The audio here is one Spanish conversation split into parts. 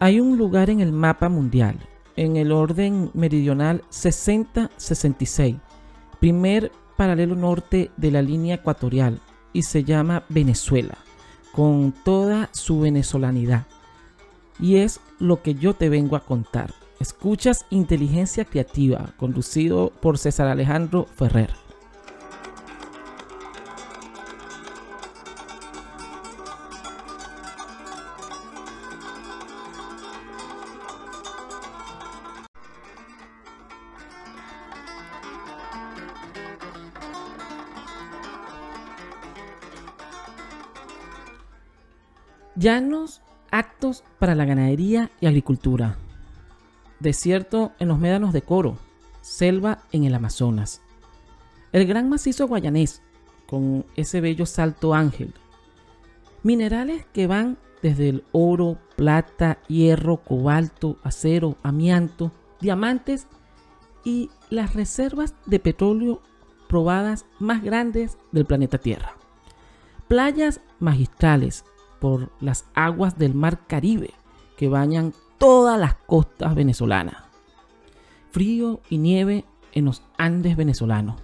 hay un lugar en el mapa mundial, en el orden meridional 60-66, primer paralelo norte de la línea ecuatorial, y se llama Venezuela, con toda su venezolanidad. Y es lo que yo te vengo a contar. Escuchas Inteligencia Creativa, conducido por César Alejandro Ferrer. Llanos actos para la ganadería y agricultura. Desierto en los médanos de Coro. Selva en el Amazonas. El gran macizo guayanés, con ese bello salto ángel. Minerales que van desde el oro, plata, hierro, cobalto, acero, amianto, diamantes y las reservas de petróleo probadas más grandes del planeta Tierra. Playas magistrales por las aguas del mar Caribe que bañan todas las costas venezolanas. Frío y nieve en los Andes venezolanos.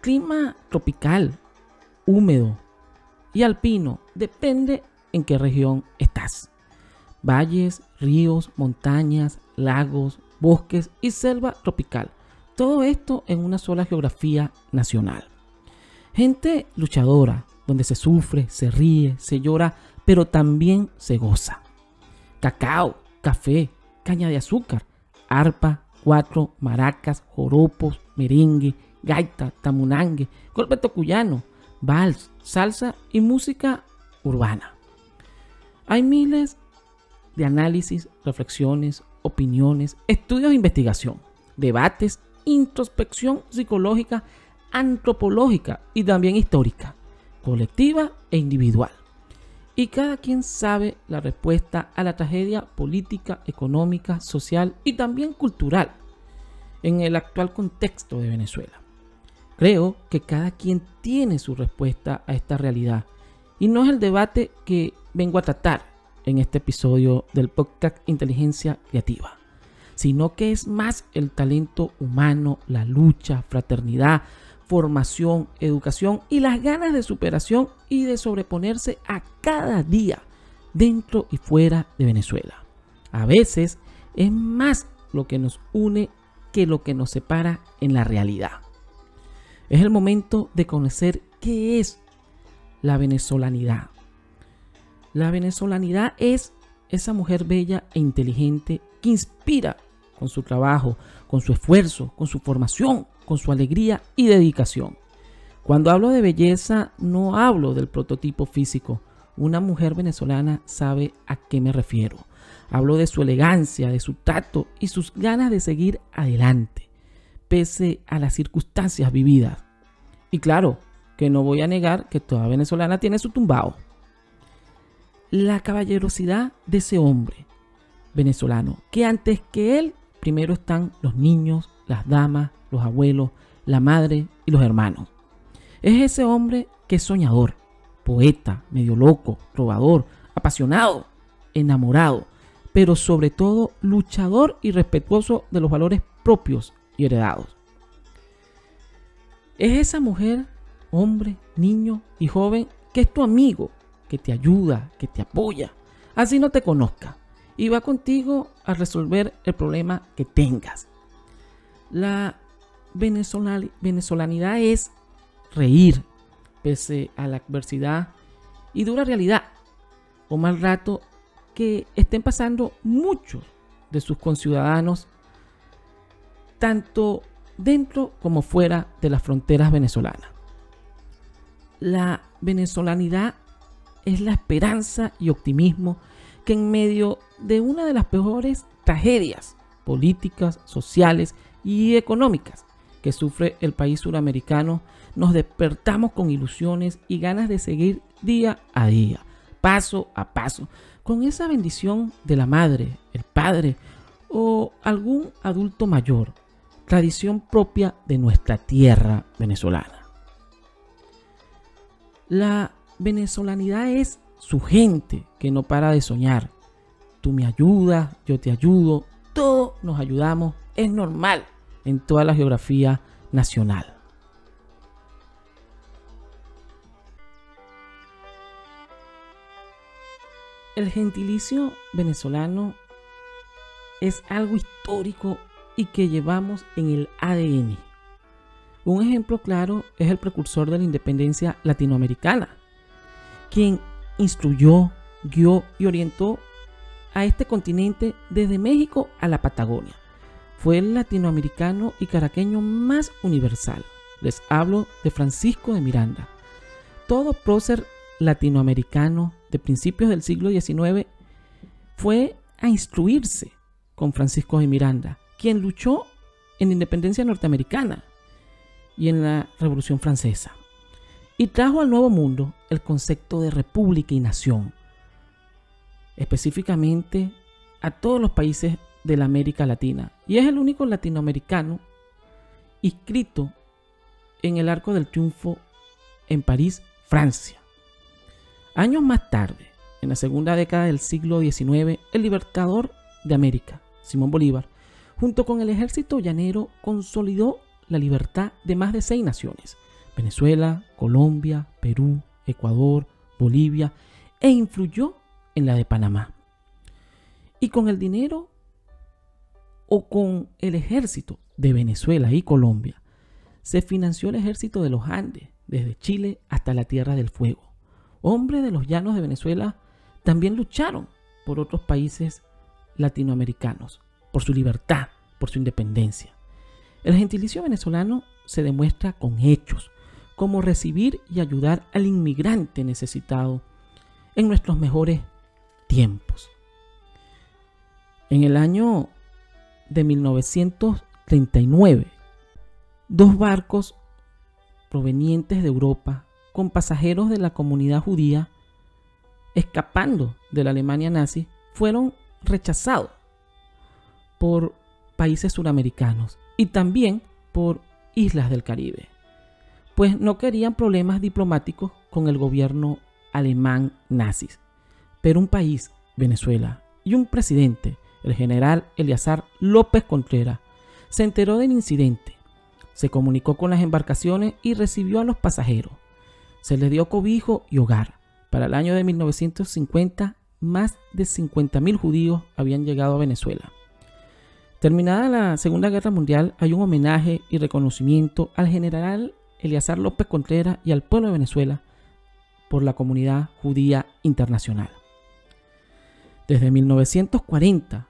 Clima tropical, húmedo y alpino, depende en qué región estás. Valles, ríos, montañas, lagos, bosques y selva tropical. Todo esto en una sola geografía nacional. Gente luchadora, donde se sufre, se ríe, se llora, pero también se goza. Cacao, café, caña de azúcar, arpa, cuatro, maracas, joropos, merengue, gaita, tamunangue, golpe tocuyano, vals, salsa y música urbana. Hay miles de análisis, reflexiones, opiniones, estudios de investigación, debates, introspección psicológica, antropológica y también histórica colectiva e individual. Y cada quien sabe la respuesta a la tragedia política, económica, social y también cultural en el actual contexto de Venezuela. Creo que cada quien tiene su respuesta a esta realidad y no es el debate que vengo a tratar en este episodio del podcast Inteligencia Creativa, sino que es más el talento humano, la lucha, fraternidad, formación, educación y las ganas de superación y de sobreponerse a cada día dentro y fuera de Venezuela. A veces es más lo que nos une que lo que nos separa en la realidad. Es el momento de conocer qué es la venezolanidad. La venezolanidad es esa mujer bella e inteligente que inspira con su trabajo, con su esfuerzo, con su formación, con su alegría y dedicación. Cuando hablo de belleza, no hablo del prototipo físico. Una mujer venezolana sabe a qué me refiero. Hablo de su elegancia, de su trato y sus ganas de seguir adelante, pese a las circunstancias vividas. Y claro, que no voy a negar que toda venezolana tiene su tumbao. La caballerosidad de ese hombre venezolano, que antes que él primero están los niños, las damas, los abuelos, la madre y los hermanos. Es ese hombre que es soñador, poeta, medio loco, trovador, apasionado, enamorado, pero sobre todo luchador y respetuoso de los valores propios y heredados. Es esa mujer, hombre, niño y joven que es tu amigo, que te ayuda, que te apoya, así no te conozca, y va contigo a resolver el problema que tengas. La venezolanidad es reír pese a la adversidad y dura realidad o mal rato que estén pasando muchos de sus conciudadanos, tanto dentro como fuera de las fronteras venezolanas. La venezolanidad es la esperanza y optimismo que en medio de una de las peores tragedias políticas, sociales y económicas que sufre el país suramericano, nos despertamos con ilusiones y ganas de seguir día a día, paso a paso, con esa bendición de la madre, el padre o algún adulto mayor, tradición propia de nuestra tierra venezolana. La venezolanidad es su gente que no para de soñar, tú me ayudas, yo te ayudo, todos nos ayudamos, es normal en toda la geografía nacional. El gentilicio venezolano es algo histórico y que llevamos en el ADN. Un ejemplo claro es el precursor de la independencia latinoamericana, quien instruyó, guió y orientó a este continente desde México a la Patagonia. Fue el latinoamericano y caraqueño más universal. Les hablo de Francisco de Miranda. Todo prócer latinoamericano de principios del siglo XIX fue a instruirse con Francisco de Miranda, quien luchó en la independencia norteamericana y en la Revolución Francesa, y trajo al Nuevo Mundo el concepto de república y nación, específicamente a todos los países de la América Latina, y es el único latinoamericano inscrito en el Arco del Triunfo en París, Francia. Años más tarde, en la segunda década del siglo XIX, el libertador de América, Simón Bolívar, junto con el ejército llanero, consolidó la libertad de más de seis naciones, Venezuela, Colombia, Perú, Ecuador, Bolivia, e influyó en la de Panamá. Y con el dinero o con el ejército de Venezuela y Colombia, se financió el ejército de los Andes, desde Chile hasta la Tierra del Fuego hombres de los llanos de Venezuela también lucharon por otros países latinoamericanos, por su libertad, por su independencia. El gentilicio venezolano se demuestra con hechos, como recibir y ayudar al inmigrante necesitado en nuestros mejores tiempos. En el año de 1939, dos barcos provenientes de Europa con pasajeros de la comunidad judía escapando de la Alemania nazi fueron rechazados por países suramericanos y también por islas del Caribe, pues no querían problemas diplomáticos con el gobierno alemán nazi. Pero un país, Venezuela, y un presidente, el general Eleazar López Contreras, se enteró del incidente, se comunicó con las embarcaciones y recibió a los pasajeros se les dio cobijo y hogar. Para el año de 1950, más de 50.000 judíos habían llegado a Venezuela. Terminada la Segunda Guerra Mundial, hay un homenaje y reconocimiento al general Eleazar López Contreras y al pueblo de Venezuela por la comunidad judía internacional. Desde 1940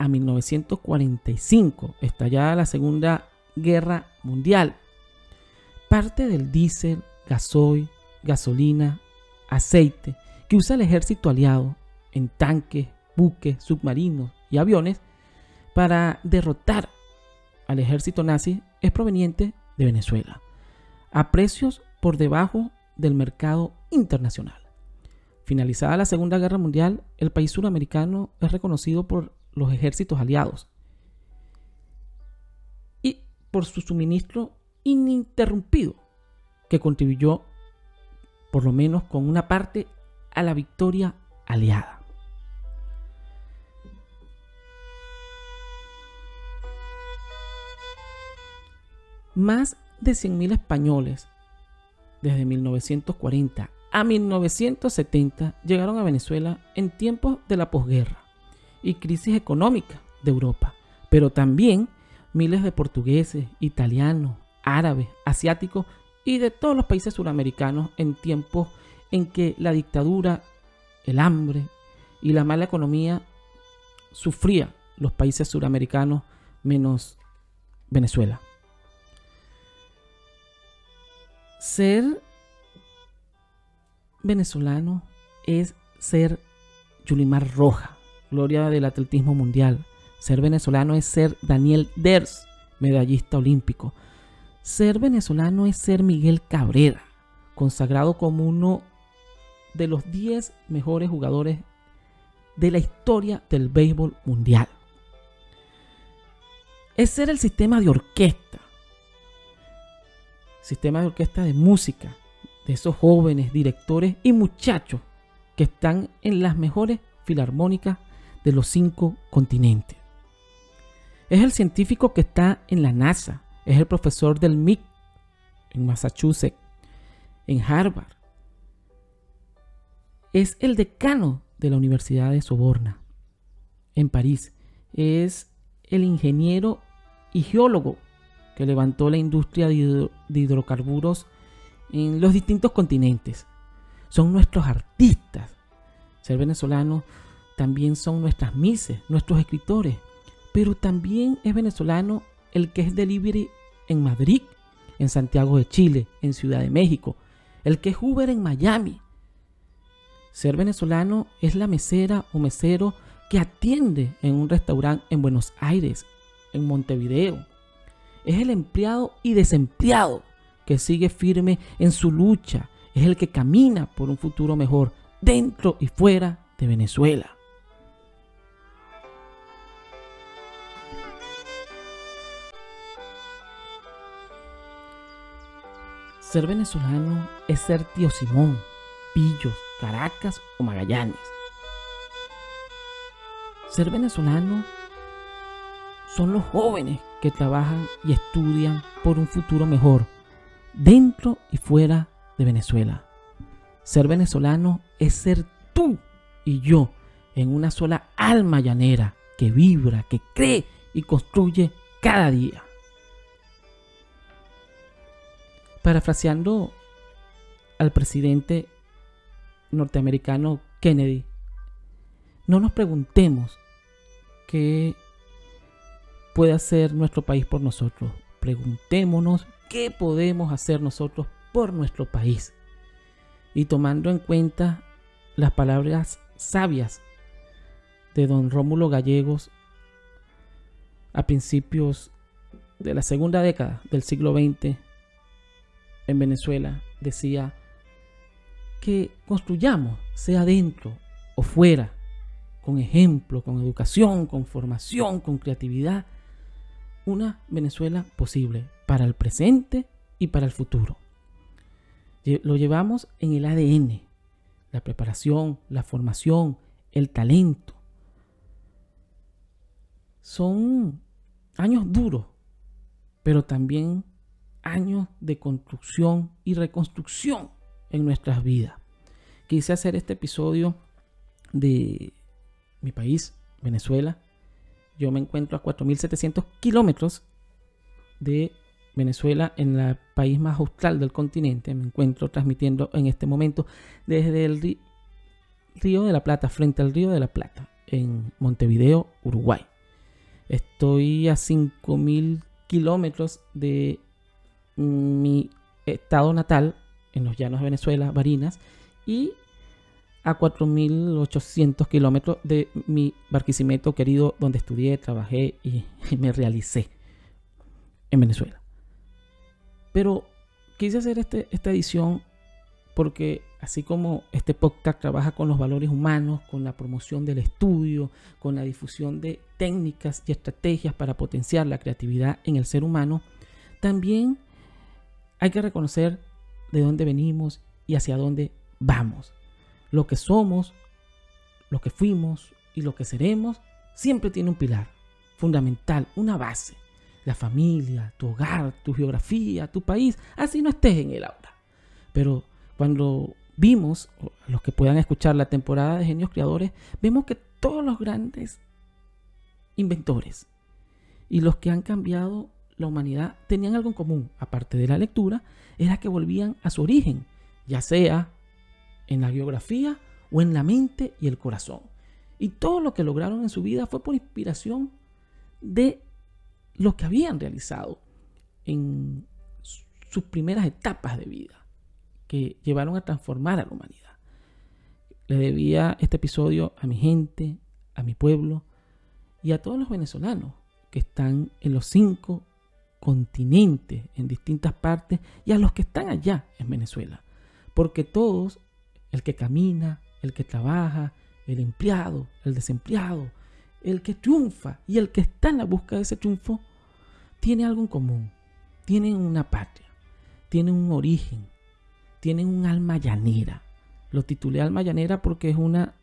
a 1945, estallada la Segunda Guerra Mundial, parte del diésel gasoil, gasolina, aceite que usa el ejército aliado en tanques, buques, submarinos y aviones para derrotar al ejército nazi es proveniente de Venezuela, a precios por debajo del mercado internacional. Finalizada la Segunda Guerra Mundial, el país suramericano es reconocido por los ejércitos aliados y por su suministro ininterrumpido que contribuyó por lo menos con una parte a la victoria aliada. Más de 100.000 españoles desde 1940 a 1970 llegaron a Venezuela en tiempos de la posguerra y crisis económica de Europa, pero también miles de portugueses, italianos, árabes, asiáticos y de todos los países suramericanos en tiempos en que la dictadura, el hambre y la mala economía sufría los países suramericanos menos Venezuela. Ser venezolano es ser Yulimar Roja, gloria del atletismo mundial. Ser venezolano es ser Daniel Ders, medallista olímpico. Ser venezolano es ser Miguel Cabrera, consagrado como uno de los 10 mejores jugadores de la historia del béisbol mundial. Es ser el sistema de orquesta, sistema de orquesta de música, de esos jóvenes directores y muchachos que están en las mejores Filarmónica de los cinco continentes. Es el científico que está en la NASA, es el profesor del MIT en Massachusetts, en Harvard. Es el decano de la Universidad de Soborna, en París. Es el ingeniero y geólogo que levantó la industria de, hidrocarburos en los distintos continentes. Son nuestros artistas. Ser venezolano también son nuestras mises, nuestros escritores. Pero también es venezolano el que es delivery en Madrid, en Santiago de Chile, en Ciudad de México. El que es Uber en Miami. Ser venezolano es la mesera o mesero que atiende en un restaurante en Buenos Aires, en Montevideo. Es el empleado y desempleado que sigue firme en su lucha. Es el que camina por un futuro mejor dentro y fuera de Venezuela. Ser venezolano es ser tío Simón, Pillos, Caracas o Magallanes. Ser venezolano son los jóvenes que trabajan y estudian por un futuro mejor, dentro y fuera de Venezuela. Ser venezolano es ser tú y yo en una sola alma llanera que vibra, que cree y construye cada día. Parafraseando al presidente norteamericano Kennedy, no nos preguntemos qué puede hacer nuestro país por nosotros. Preguntémonos qué podemos hacer nosotros por nuestro país. Y tomando en cuenta las palabras sabias de don Rómulo Gallegos a principios de la segunda década del siglo XX, en Venezuela decía que construyamos, sea dentro o fuera, con ejemplo, con educación, con formación, con creatividad, una Venezuela posible para el presente y para el futuro. Lo llevamos en el ADN, la preparación, la formación, el talento. Son años duros, pero también años de construcción y reconstrucción en nuestras vidas. Quise hacer este episodio de mi país, Venezuela. Yo me encuentro a 4.700 kilómetros de Venezuela, en el país más austral del continente. Me encuentro transmitiendo en este momento desde el Río de la Plata, frente al Río de la Plata, en Montevideo, Uruguay. Estoy a 5.000 kilómetros de mi estado natal, en los llanos de Venezuela, Barinas, y a 4.800 kilómetros de mi Barquisimeto querido, donde estudié, trabajé y, me realicé en Venezuela. Pero quise hacer este, esta edición porque así como este podcast trabaja con los valores humanos, con la promoción del estudio, con la difusión de técnicas y estrategias para potenciar la creatividad en el ser humano, también hay que reconocer de dónde venimos y hacia dónde vamos. Lo que somos, lo que fuimos y lo que seremos siempre tiene un pilar fundamental, una base. La familia, tu hogar, tu geografía, tu país, así no estés en el aura. Pero cuando vimos, los que puedan escuchar la temporada de Genios Creadores, vemos que todos los grandes inventores y los que han cambiado la humanidad tenían algo en común, aparte de la lectura, era que volvían a su origen, ya sea en la geografía o en la mente y el corazón. Y todo lo que lograron en su vida fue por inspiración de lo que habían realizado en sus primeras etapas de vida, que llevaron a transformar a la humanidad. Le debía este episodio a mi gente, a mi pueblo y a todos los venezolanos que están en los cinco continentes, en distintas partes, y a los que están allá en Venezuela. Porque todos, el que camina, el que trabaja, el empleado, el desempleado, el que triunfa y el que está en la búsqueda de ese triunfo, tiene algo en común. Tienen una patria, tienen un origen, tienen un alma llanera. Lo titulé alma llanera porque es una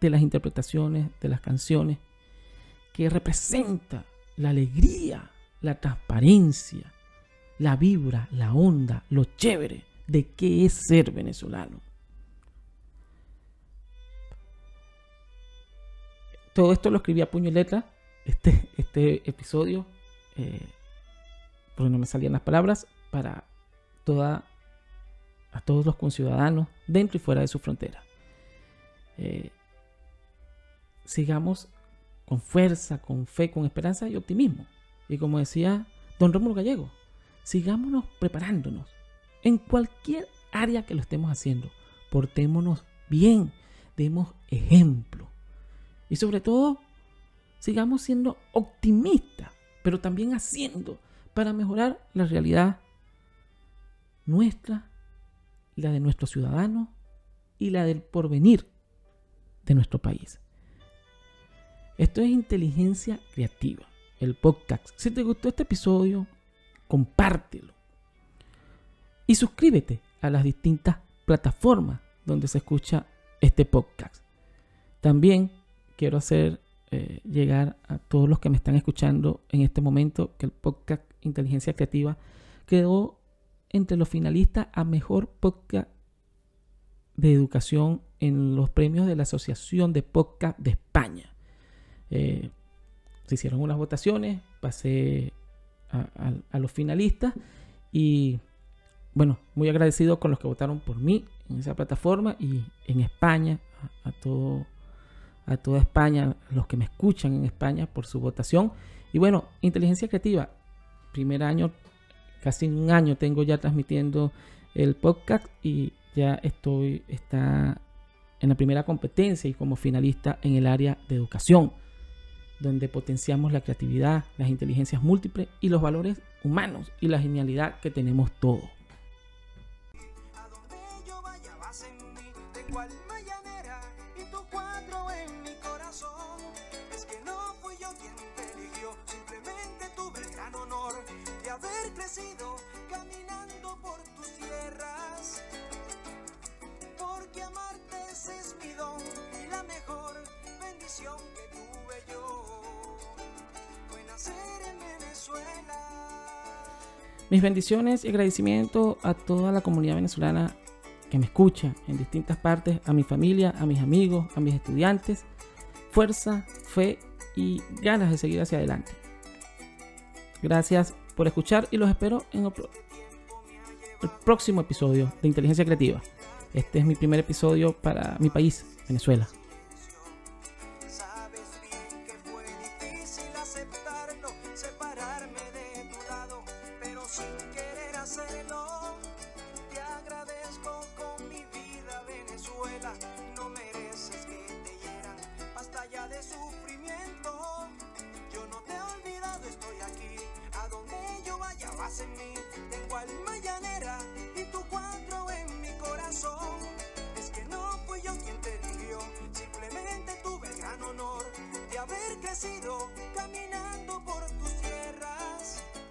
de las interpretaciones de las canciones que representa la alegría, la transparencia, la vibra, la onda, lo chévere de qué es ser venezolano. Todo esto lo escribí a puño y letra, este, este episodio, eh, porque no me salían las palabras, para toda, a todos los conciudadanos dentro y fuera de su frontera. Eh, sigamos con fuerza, con fe, con esperanza y optimismo. Y como decía don Rómulo Gallego, sigámonos preparándonos en cualquier área que lo estemos haciendo. Portémonos bien, demos ejemplo. Y sobre todo, sigamos siendo optimistas, pero también haciendo para mejorar la realidad nuestra, la de nuestros ciudadanos y la del porvenir de nuestro país. Esto es inteligencia creativa, el podcast. Si te gustó este episodio, compártelo. Y suscríbete a las distintas plataformas donde se escucha este podcast. También quiero hacer eh, llegar a todos los que me están escuchando en este momento que el podcast Inteligencia Creativa quedó entre los finalistas a mejor podcast de educación en los premios de la Asociación de Podcast de España. Eh, se hicieron unas votaciones, pasé a, los finalistas y bueno, muy agradecido con los que votaron por mí en esa plataforma y en España, a, todo, a toda España, los que me escuchan en España por su votación. Y bueno, inteligencia creativa, primer año, casi un año tengo ya transmitiendo el podcast y ya estoy, está en la primera competencia y como finalista en el área de educación, donde potenciamos la creatividad, las inteligencias múltiples y los valores humanos y la genialidad que tenemos todos. Mis bendiciones y agradecimiento a toda la comunidad venezolana que me escucha en distintas partes, a mi familia, a mis amigos, a mis estudiantes. Fuerza, fe y ganas de seguir hacia adelante. Gracias por escuchar y los espero en el próximo episodio de Inteligencia Creativa. Este es mi primer episodio para mi país, Venezuela.